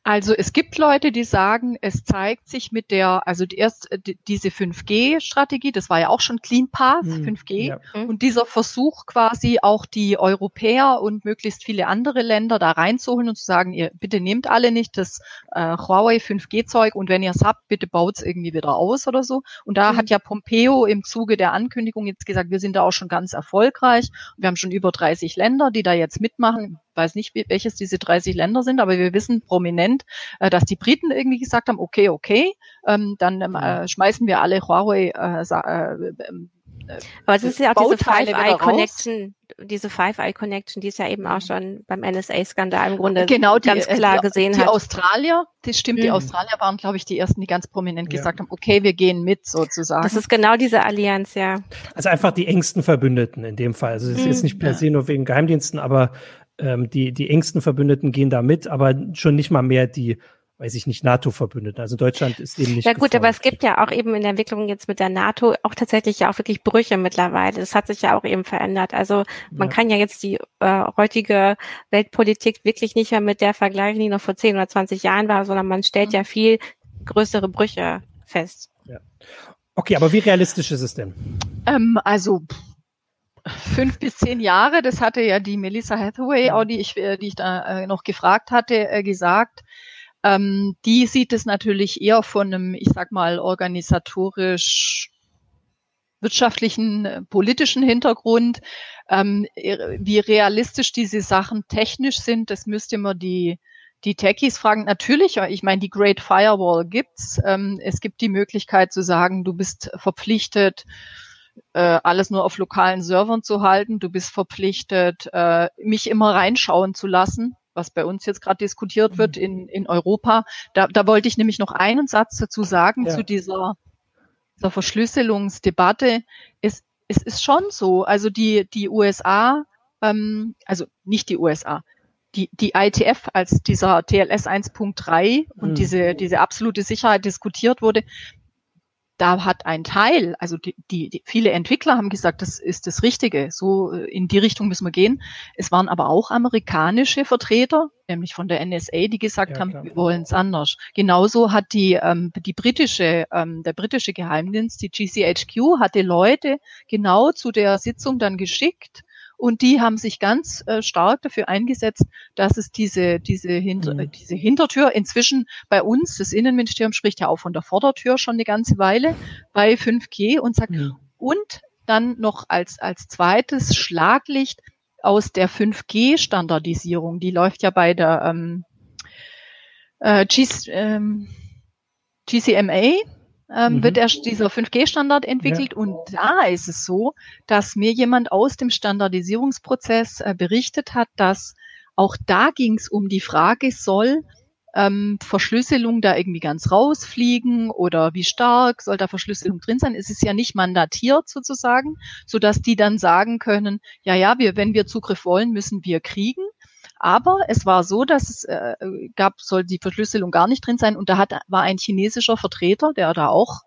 Also es gibt Leute, die sagen, es zeigt sich mit der, also die erst die, diese 5G-Strategie, das war ja auch schon Clean Path, hm, 5G, ja. Mhm. und dieser Versuch quasi auch die Europäer und möglichst viele andere Länder da reinzuholen und zu sagen, ihr bitte nehmt alle nicht das äh, Huawei 5G-Zeug und wenn ihr es habt, bitte baut es irgendwie wieder aus oder so. Und da mhm. hat ja Pompeo im Zuge der Ankündigung jetzt gesagt, wir sind da auch schon ganz erfolgreich. Wir haben schon über 30 Länder, die da jetzt mitmachen weiß nicht, welches diese 30 Länder sind, aber wir wissen prominent, äh, dass die Briten irgendwie gesagt haben, okay, okay, ähm, dann ähm, äh, schmeißen wir alle Huawei äh, äh, ähm, äh, aber es ist ja auch diese Five-Eye-Connection, diese Five-Eye-Connection, die es ja eben auch schon beim NSA-Skandal im Grunde genau, die, ganz klar die, gesehen die hat. Die Australier, das stimmt, mhm. die Australier waren, glaube ich, die ersten, die ganz prominent ja. gesagt haben, okay, wir gehen mit sozusagen. Das ist genau diese Allianz, ja. Also einfach die engsten Verbündeten in dem Fall. Also es ist mhm. jetzt nicht per se nur wegen Geheimdiensten, aber ähm, die, die engsten Verbündeten gehen da mit, aber schon nicht mal mehr die, weiß ich nicht, NATO-Verbündeten. Also Deutschland ist eben nicht. Ja gut, gefolgt. aber es gibt ja auch eben in der Entwicklung jetzt mit der NATO auch tatsächlich ja auch wirklich Brüche mittlerweile. Das hat sich ja auch eben verändert. Also man ja. kann ja jetzt die äh, heutige Weltpolitik wirklich nicht mehr mit der vergleichen, die noch vor 10 oder 20 Jahren war, sondern man stellt mhm. ja viel größere Brüche fest. Ja. Okay, aber wie realistisch ist es denn? Ähm, also fünf bis zehn Jahre, das hatte ja die Melissa Hathaway, auch die ich, äh, die ich da äh, noch gefragt hatte, äh, gesagt. Ähm, die sieht es natürlich eher von einem, ich sag mal, organisatorisch wirtschaftlichen, politischen Hintergrund. Ähm, wie realistisch diese Sachen technisch sind, das müsste man die, die Techies fragen. Natürlich, ich meine, die Great Firewall gibt's. Ähm, es gibt die Möglichkeit zu sagen, du bist verpflichtet, äh, alles nur auf lokalen Servern zu halten. Du bist verpflichtet, äh, mich immer reinschauen zu lassen, was bei uns jetzt gerade diskutiert wird mhm. in, in Europa. Da, da wollte ich nämlich noch einen Satz dazu sagen ja. zu dieser, dieser Verschlüsselungsdebatte. Es, es ist schon so, also die, die USA, ähm, also nicht die USA, die, die ITF, als dieser TLS 1.3 und mhm. diese, diese absolute Sicherheit diskutiert wurde, da hat ein Teil, also die, die, die, viele Entwickler haben gesagt, das ist das Richtige, so äh, in die Richtung müssen wir gehen. Es waren aber auch amerikanische Vertreter, nämlich von der NSA, die gesagt ja, haben, klar. wir wollen es anders. Genauso hat die, ähm, die britische, ähm, der britische Geheimdienst, die GCHQ, hatte Leute genau zu der Sitzung dann geschickt, und die haben sich ganz äh, stark dafür eingesetzt, dass es diese, diese, Hinter mhm. diese Hintertür inzwischen bei uns, das Innenministerium spricht ja auch von der Vordertür schon eine ganze Weile bei 5G und sagt, mhm. und dann noch als, als zweites Schlaglicht aus der 5G-Standardisierung, die läuft ja bei der ähm, äh, G, ähm, GCMA, ähm, mhm. wird der, dieser 5G-Standard entwickelt. Ja. Und da ist es so, dass mir jemand aus dem Standardisierungsprozess äh, berichtet hat, dass auch da ging es um die Frage, soll ähm, Verschlüsselung da irgendwie ganz rausfliegen oder wie stark soll da Verschlüsselung drin sein? Es ist ja nicht mandatiert sozusagen, so dass die dann sagen können, ja, ja, wir, wenn wir Zugriff wollen, müssen wir kriegen. Aber es war so, dass es äh, gab, soll die Verschlüsselung gar nicht drin sein. Und da hat, war ein chinesischer Vertreter, der da auch,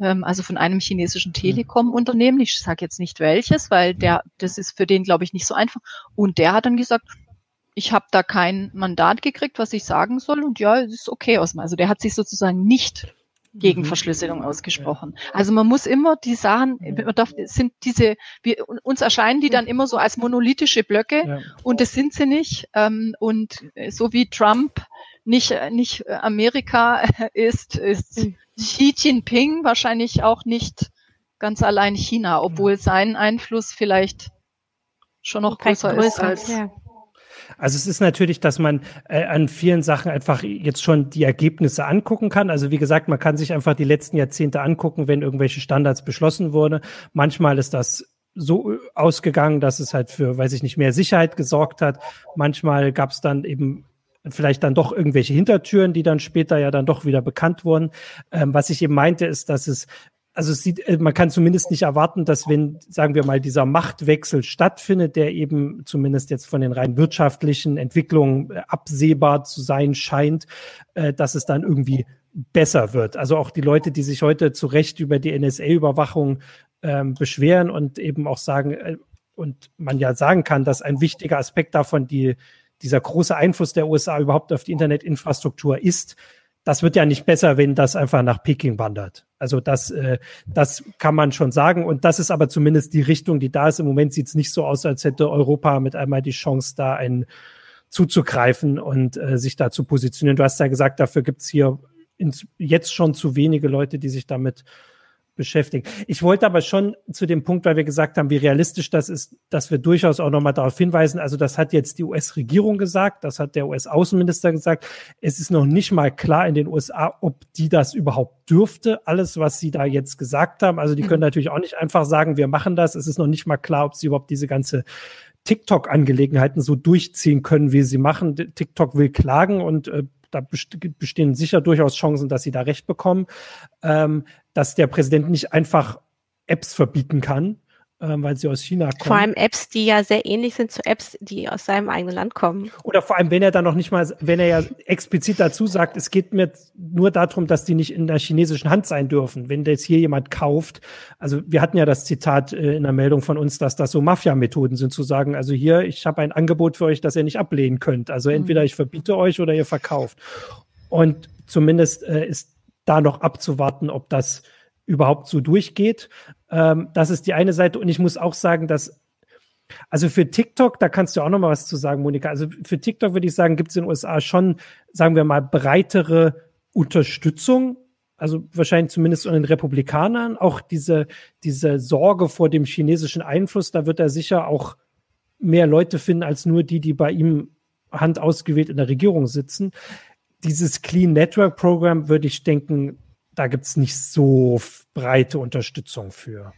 ähm, also von einem chinesischen mhm. Telekom-Unternehmen, ich sage jetzt nicht welches, weil der, das ist für den, glaube ich, nicht so einfach. Und der hat dann gesagt, ich habe da kein Mandat gekriegt, was ich sagen soll. Und ja, es ist okay aus. Also der hat sich sozusagen nicht gegen mhm. Verschlüsselung ausgesprochen. Also man muss immer die Sachen, man darf, sind diese, wir, uns erscheinen die dann immer so als monolithische Blöcke ja. und das sind sie nicht. Ähm, und so wie Trump nicht, nicht Amerika ist, ist mhm. Xi Jinping wahrscheinlich auch nicht ganz allein China, obwohl sein Einfluss vielleicht schon noch größer, größer ist als. Ja. Also es ist natürlich, dass man äh, an vielen Sachen einfach jetzt schon die Ergebnisse angucken kann. Also wie gesagt, man kann sich einfach die letzten Jahrzehnte angucken, wenn irgendwelche Standards beschlossen wurden. Manchmal ist das so äh, ausgegangen, dass es halt für, weiß ich nicht, mehr Sicherheit gesorgt hat. Manchmal gab es dann eben vielleicht dann doch irgendwelche Hintertüren, die dann später ja dann doch wieder bekannt wurden. Ähm, was ich eben meinte, ist, dass es also es sieht, äh, man kann zumindest nicht erwarten, dass wenn, sagen wir mal, dieser Machtwechsel stattfindet, der eben zumindest jetzt von den rein wirtschaftlichen Entwicklungen äh, absehbar zu sein scheint, äh, dass es dann irgendwie besser wird. Also auch die Leute, die sich heute zu Recht über die NSA-Überwachung ähm, beschweren und eben auch sagen, äh, und man ja sagen kann, dass ein wichtiger Aspekt davon die, dieser große Einfluss der USA überhaupt auf die Internetinfrastruktur ist, das wird ja nicht besser, wenn das einfach nach Peking wandert. Also das, äh, das kann man schon sagen. Und das ist aber zumindest die Richtung, die da ist. Im Moment sieht es nicht so aus, als hätte Europa mit einmal die Chance, da ein zuzugreifen und äh, sich da zu positionieren. Du hast ja gesagt, dafür gibt's hier ins, jetzt schon zu wenige Leute, die sich damit beschäftigen. Ich wollte aber schon zu dem Punkt, weil wir gesagt haben, wie realistisch das ist, dass wir durchaus auch nochmal darauf hinweisen. Also das hat jetzt die US-Regierung gesagt, das hat der US-Außenminister gesagt. Es ist noch nicht mal klar in den USA, ob die das überhaupt dürfte, alles, was sie da jetzt gesagt haben. Also die können mhm. natürlich auch nicht einfach sagen, wir machen das. Es ist noch nicht mal klar, ob sie überhaupt diese ganze TikTok-Angelegenheiten so durchziehen können, wie sie machen. TikTok will klagen und äh, da bestehen sicher durchaus Chancen, dass sie da recht bekommen, ähm, dass der Präsident nicht einfach Apps verbieten kann, weil sie aus China kommen. Vor allem Apps, die ja sehr ähnlich sind zu Apps, die aus seinem eigenen Land kommen. Oder vor allem, wenn er dann noch nicht mal, wenn er ja explizit dazu sagt, es geht mir nur darum, dass die nicht in der chinesischen Hand sein dürfen. Wenn jetzt hier jemand kauft, also wir hatten ja das Zitat äh, in der Meldung von uns, dass das so Mafia-Methoden sind, zu sagen, also hier, ich habe ein Angebot für euch, das ihr nicht ablehnen könnt. Also mhm. entweder ich verbiete euch oder ihr verkauft. Und zumindest äh, ist da noch abzuwarten, ob das überhaupt so durchgeht. Ähm, das ist die eine Seite. Und ich muss auch sagen, dass also für TikTok, da kannst du auch noch mal was zu sagen, Monika. Also für TikTok würde ich sagen, gibt es in den USA schon, sagen wir mal, breitere Unterstützung. Also wahrscheinlich zumindest von den Republikanern. Auch diese, diese Sorge vor dem chinesischen Einfluss, da wird er sicher auch mehr Leute finden als nur die, die bei ihm Hand ausgewählt in der Regierung sitzen. Dieses Clean Network Program würde ich denken, da gibt es nicht so breite Unterstützung für.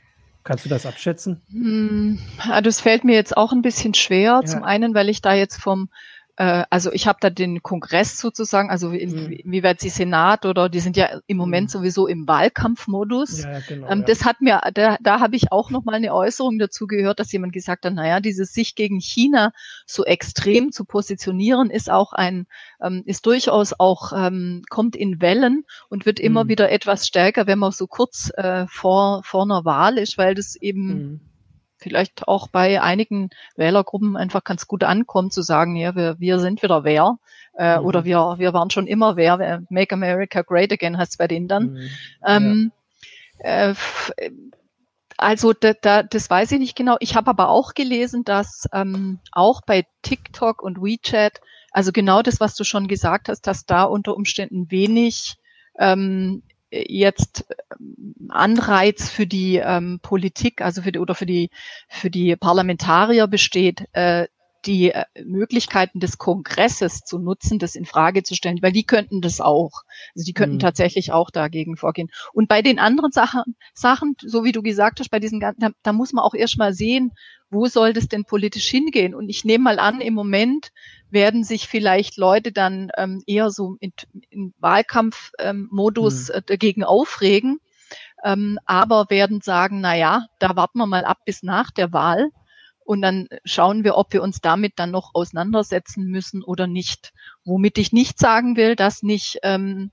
Kannst du das abschätzen? Hm, das fällt mir jetzt auch ein bisschen schwer. Ja. Zum einen, weil ich da jetzt vom also ich habe da den Kongress sozusagen, also in, mhm. wird sie Senat oder die sind ja im Moment mhm. sowieso im Wahlkampfmodus. Ja, genau, ähm, ja. Das hat mir, da, da habe ich auch noch mal eine Äußerung dazu gehört, dass jemand gesagt hat, naja, dieses sich gegen China so extrem zu positionieren, ist auch ein, ähm, ist durchaus auch, ähm, kommt in Wellen und wird immer mhm. wieder etwas stärker, wenn man so kurz äh, vor, vor einer Wahl ist, weil das eben mhm vielleicht auch bei einigen Wählergruppen einfach ganz gut ankommt, zu sagen, ja, wir, wir sind wieder wer äh, mhm. oder wir, wir waren schon immer wer. Make America Great Again heißt bei denen dann. Mhm. Ähm, ja. äh, also da, da, das weiß ich nicht genau. Ich habe aber auch gelesen, dass ähm, auch bei TikTok und WeChat, also genau das, was du schon gesagt hast, dass da unter Umständen wenig ähm, jetzt ähm, Anreiz für die ähm, Politik, also für die oder für die für die Parlamentarier besteht, äh, die äh, Möglichkeiten des Kongresses zu nutzen, das in Frage zu stellen, weil die könnten das auch. Also die könnten mhm. tatsächlich auch dagegen vorgehen. Und bei den anderen Sachen, Sachen, so wie du gesagt hast, bei diesen ganzen, da, da muss man auch erstmal sehen, wo soll das denn politisch hingehen? Und ich nehme mal an, im Moment werden sich vielleicht Leute dann ähm, eher so in, in Wahlkampfmodus ähm, mhm. dagegen aufregen, ähm, aber werden sagen, na ja, da warten wir mal ab bis nach der Wahl und dann schauen wir, ob wir uns damit dann noch auseinandersetzen müssen oder nicht. Womit ich nicht sagen will, dass nicht ähm,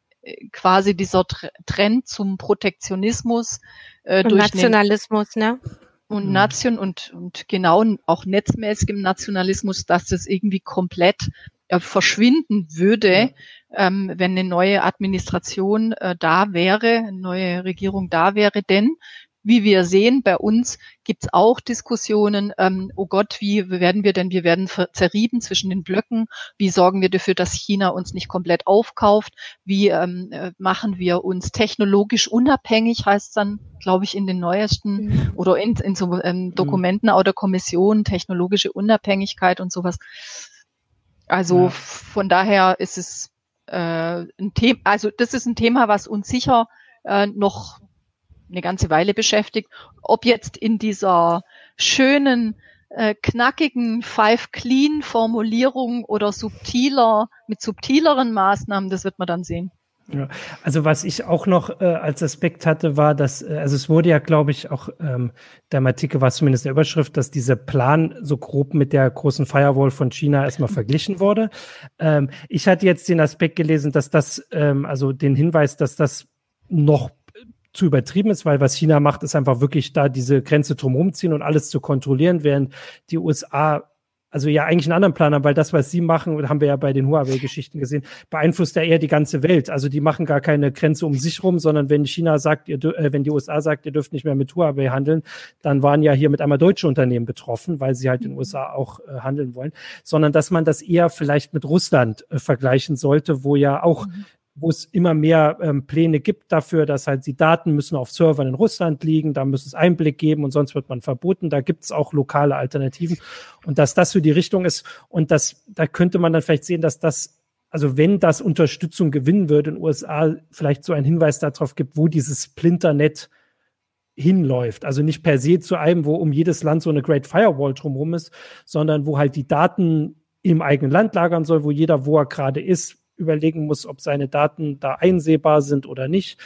quasi dieser Trend zum Protektionismus äh, durch Nationalismus, ne? und mhm. Nation und, und genau auch netzmäßigem Nationalismus, dass das irgendwie komplett äh, verschwinden würde, ähm, wenn eine neue Administration äh, da wäre, eine neue Regierung da wäre. Denn wie wir sehen, bei uns gibt es auch Diskussionen, ähm, oh Gott, wie werden wir denn, wir werden zerrieben zwischen den Blöcken, wie sorgen wir dafür, dass China uns nicht komplett aufkauft, wie ähm, äh, machen wir uns technologisch unabhängig, heißt dann, glaube ich, in den neuesten mhm. oder in, in so ähm, mhm. Dokumenten mhm. oder Kommission, technologische Unabhängigkeit und sowas. Also ja. von daher ist es äh, ein Thema, also das ist ein Thema, was uns sicher äh, noch eine ganze Weile beschäftigt. Ob jetzt in dieser schönen, äh, knackigen Five Clean Formulierung oder subtiler, mit subtileren Maßnahmen, das wird man dann sehen. Ja, also was ich auch noch äh, als Aspekt hatte, war, dass, äh, also es wurde ja, glaube ich, auch ähm, der Artikel war zumindest der Überschrift, dass dieser Plan so grob mit der großen Firewall von China erstmal mhm. verglichen wurde. Ähm, ich hatte jetzt den Aspekt gelesen, dass das, ähm, also den Hinweis, dass das noch zu übertrieben ist, weil was China macht, ist einfach wirklich da diese Grenze drumherum ziehen und alles zu kontrollieren, während die USA also ja eigentlich einen anderen Plan haben, weil das, was sie machen, haben wir ja bei den Huawei-Geschichten gesehen, beeinflusst ja eher die ganze Welt. Also die machen gar keine Grenze um sich rum, sondern wenn China sagt, ihr, äh, wenn die USA sagt, ihr dürft nicht mehr mit Huawei handeln, dann waren ja hier mit einmal deutsche Unternehmen betroffen, weil sie halt in den USA auch äh, handeln wollen, sondern dass man das eher vielleicht mit Russland äh, vergleichen sollte, wo ja auch mhm wo es immer mehr ähm, Pläne gibt dafür, dass halt die Daten müssen auf Servern in Russland liegen, da muss es Einblick geben und sonst wird man verboten. Da gibt es auch lokale Alternativen und dass das so die Richtung ist und das, da könnte man dann vielleicht sehen, dass das, also wenn das Unterstützung gewinnen würde in den USA, vielleicht so ein Hinweis darauf gibt, wo dieses Splinternet hinläuft. Also nicht per se zu einem, wo um jedes Land so eine Great Firewall drumherum ist, sondern wo halt die Daten im eigenen Land lagern soll, wo jeder, wo er gerade ist, überlegen muss, ob seine Daten da einsehbar sind oder nicht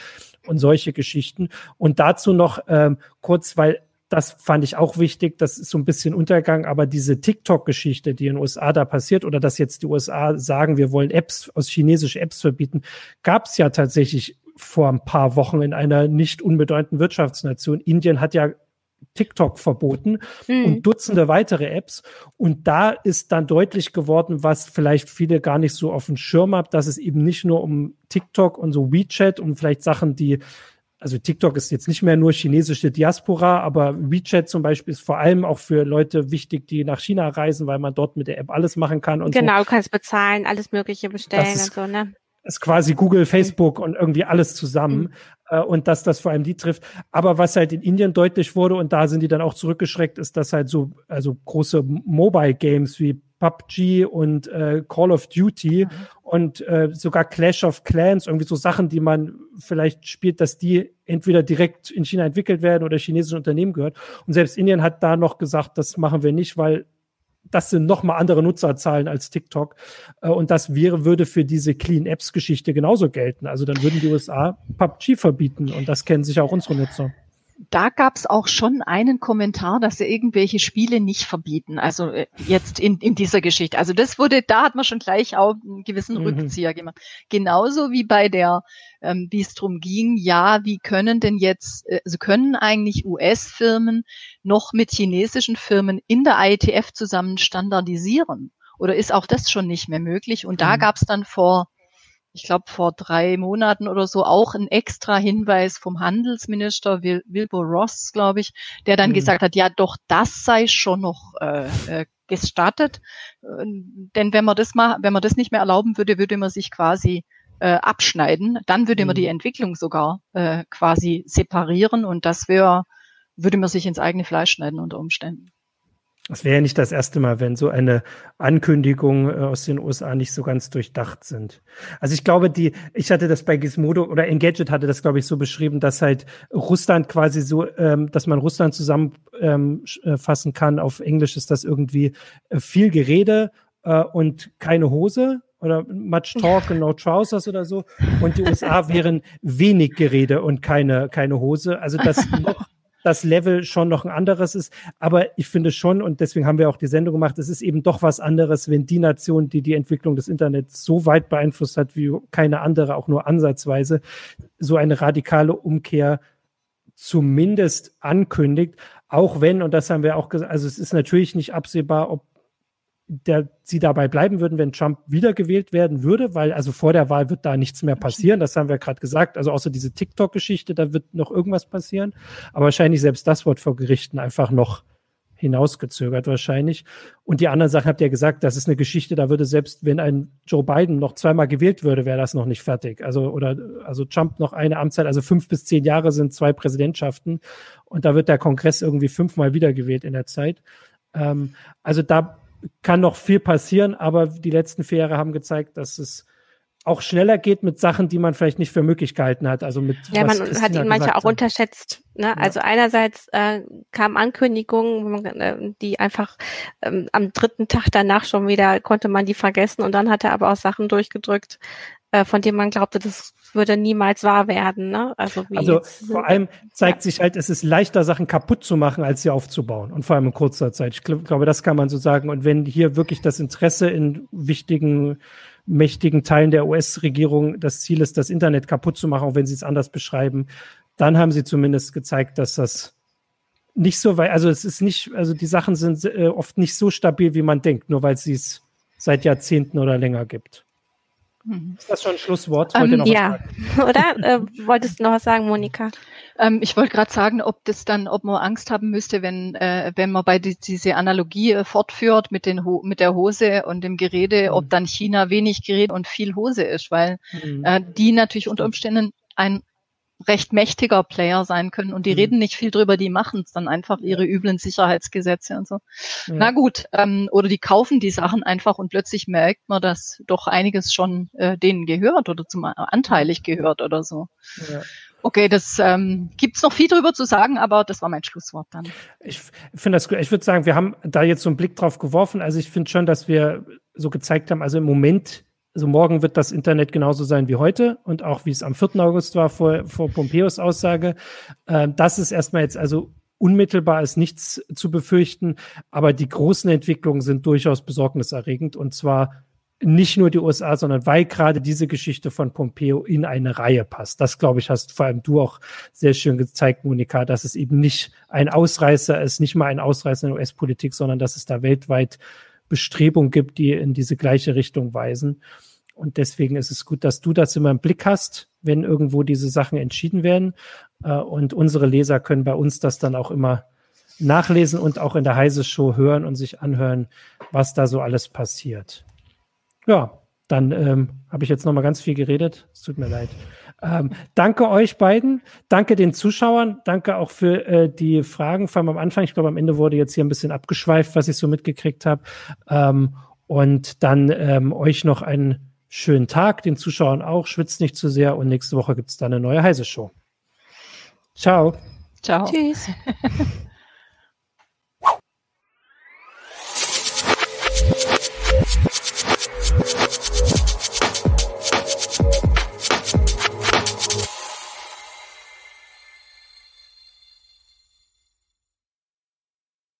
und solche Geschichten. Und dazu noch ähm, kurz, weil das fand ich auch wichtig, das ist so ein bisschen Untergang, aber diese TikTok-Geschichte, die in den USA da passiert, oder dass jetzt die USA sagen, wir wollen Apps aus chinesische Apps verbieten, gab es ja tatsächlich vor ein paar Wochen in einer nicht unbedeutenden Wirtschaftsnation. Indien hat ja TikTok verboten mhm. und Dutzende weitere Apps. Und da ist dann deutlich geworden, was vielleicht viele gar nicht so auf dem Schirm haben, dass es eben nicht nur um TikTok und so WeChat und vielleicht Sachen, die also TikTok ist jetzt nicht mehr nur chinesische Diaspora, aber WeChat zum Beispiel ist vor allem auch für Leute wichtig, die nach China reisen, weil man dort mit der App alles machen kann und genau, so. du kannst bezahlen, alles Mögliche bestellen ist, und so, ne? Ist quasi Google, Facebook und irgendwie alles zusammen. Mhm. Äh, und dass das vor allem die trifft. Aber was halt in Indien deutlich wurde, und da sind die dann auch zurückgeschreckt, ist, dass halt so, also große Mobile Games wie PUBG und äh, Call of Duty mhm. und äh, sogar Clash of Clans, irgendwie so Sachen, die man vielleicht spielt, dass die entweder direkt in China entwickelt werden oder chinesischen Unternehmen gehört. Und selbst Indien hat da noch gesagt, das machen wir nicht, weil das sind nochmal andere Nutzerzahlen als TikTok. Äh, und das wäre, würde für diese Clean Apps Geschichte genauso gelten. Also dann würden die USA PUBG verbieten und das kennen sich auch unsere Nutzer da gab es auch schon einen Kommentar, dass sie irgendwelche Spiele nicht verbieten. Also äh, jetzt in, in dieser Geschichte. Also das wurde, da hat man schon gleich auch einen gewissen mhm. Rückzieher gemacht. Genauso wie bei der, ähm, wie es drum ging, ja, wie können denn jetzt, äh, also können eigentlich US-Firmen noch mit chinesischen Firmen in der IETF zusammen standardisieren? Oder ist auch das schon nicht mehr möglich? Und da mhm. gab es dann vor ich glaube, vor drei Monaten oder so auch ein extra Hinweis vom Handelsminister Wil Wilbur Ross, glaube ich, der dann mhm. gesagt hat, ja, doch, das sei schon noch äh, äh, gestattet. Äh, denn wenn man das mal, wenn man das nicht mehr erlauben würde, würde man sich quasi äh, abschneiden. Dann würde mhm. man die mhm. Entwicklung sogar äh, quasi separieren und das wäre, würde man sich ins eigene Fleisch schneiden unter Umständen. Das wäre ja nicht das erste Mal, wenn so eine Ankündigung äh, aus den USA nicht so ganz durchdacht sind. Also ich glaube, die, ich hatte das bei Gizmodo oder Engadget hatte das, glaube ich, so beschrieben, dass halt Russland quasi so, ähm, dass man Russland zusammenfassen ähm, äh, kann. Auf Englisch ist das irgendwie äh, viel Gerede äh, und keine Hose oder much talk and no trousers oder so. Und die USA wären wenig Gerede und keine, keine Hose. Also das noch das Level schon noch ein anderes ist. Aber ich finde schon, und deswegen haben wir auch die Sendung gemacht, es ist eben doch was anderes, wenn die Nation, die die Entwicklung des Internets so weit beeinflusst hat wie keine andere, auch nur ansatzweise, so eine radikale Umkehr zumindest ankündigt. Auch wenn, und das haben wir auch gesagt, also es ist natürlich nicht absehbar, ob der, sie dabei bleiben würden, wenn Trump wiedergewählt werden würde, weil also vor der Wahl wird da nichts mehr passieren. Das haben wir gerade gesagt. Also außer diese TikTok-Geschichte, da wird noch irgendwas passieren. Aber wahrscheinlich selbst das wird vor Gerichten einfach noch hinausgezögert wahrscheinlich. Und die anderen Sachen habt ihr gesagt, das ist eine Geschichte, da würde selbst, wenn ein Joe Biden noch zweimal gewählt würde, wäre das noch nicht fertig. Also, oder, also Trump noch eine Amtszeit, also fünf bis zehn Jahre sind zwei Präsidentschaften. Und da wird der Kongress irgendwie fünfmal wiedergewählt in der Zeit. Ähm, also da kann noch viel passieren, aber die letzten vier Jahre haben gezeigt, dass es auch schneller geht mit Sachen, die man vielleicht nicht für möglich gehalten hat. Also mit ja, man hat ihn manchmal auch unterschätzt. Ne? Ja. Also einerseits äh, kamen Ankündigungen, äh, die einfach ähm, am dritten Tag danach schon wieder konnte man die vergessen und dann hat er aber auch Sachen durchgedrückt, äh, von denen man glaubte, das würde niemals wahr werden. Ne? Also, also vor allem zeigt ja. sich halt, es ist leichter, Sachen kaputt zu machen, als sie aufzubauen. Und vor allem in kurzer Zeit. Ich glaube, das kann man so sagen. Und wenn hier wirklich das Interesse in wichtigen mächtigen Teilen der US-Regierung das Ziel ist, das Internet kaputt zu machen, auch wenn sie es anders beschreiben, dann haben sie zumindest gezeigt, dass das nicht so weit, also es ist nicht, also die Sachen sind äh, oft nicht so stabil, wie man denkt, nur weil es es seit Jahrzehnten oder länger gibt. Ist das schon ein Schlusswort? Um, ähm, ja, oder? Äh, wolltest du noch was sagen, Monika? Ähm, ich wollte gerade sagen, ob das dann, ob man Angst haben müsste, wenn, äh, wenn man bei die, diese Analogie äh, fortführt mit, den Ho mit der Hose und dem Gerede, mhm. ob dann China wenig Gerede und viel Hose ist, weil mhm. äh, die natürlich unter Umständen ein recht mächtiger Player sein können und die mhm. reden nicht viel drüber, die machen es dann einfach ihre üblen Sicherheitsgesetze und so. Ja. Na gut, ähm, oder die kaufen die Sachen einfach und plötzlich merkt man, dass doch einiges schon äh, denen gehört oder zum anteilig gehört oder so. Ja. Okay, das ähm, gibt noch viel drüber zu sagen, aber das war mein Schlusswort dann. Ich finde das gut. Ich würde sagen, wir haben da jetzt so einen Blick drauf geworfen. Also ich finde schon, dass wir so gezeigt haben, also im Moment also morgen wird das Internet genauso sein wie heute und auch wie es am 4. August war vor, vor Pompeos Aussage. Äh, das ist erstmal jetzt also unmittelbar ist nichts zu befürchten, aber die großen Entwicklungen sind durchaus besorgniserregend und zwar nicht nur die USA, sondern weil gerade diese Geschichte von Pompeo in eine Reihe passt. Das, glaube ich, hast vor allem du auch sehr schön gezeigt, Monika, dass es eben nicht ein Ausreißer ist, nicht mal ein Ausreißer in US-Politik, sondern dass es da weltweit Bestrebungen gibt, die in diese gleiche Richtung weisen. Und deswegen ist es gut, dass du das immer im Blick hast, wenn irgendwo diese Sachen entschieden werden. Äh, und unsere Leser können bei uns das dann auch immer nachlesen und auch in der Heise Show hören und sich anhören, was da so alles passiert. Ja, dann ähm, habe ich jetzt noch mal ganz viel geredet. Es tut mir leid. Ähm, danke euch beiden, danke den Zuschauern, danke auch für äh, die Fragen, vor allem am Anfang. Ich glaube, am Ende wurde jetzt hier ein bisschen abgeschweift, was ich so mitgekriegt habe. Ähm, und dann ähm, euch noch einen schönen Tag, den Zuschauern auch, schwitzt nicht zu sehr und nächste Woche gibt es dann eine neue Heise-Show. Ciao. Ciao. Tschüss.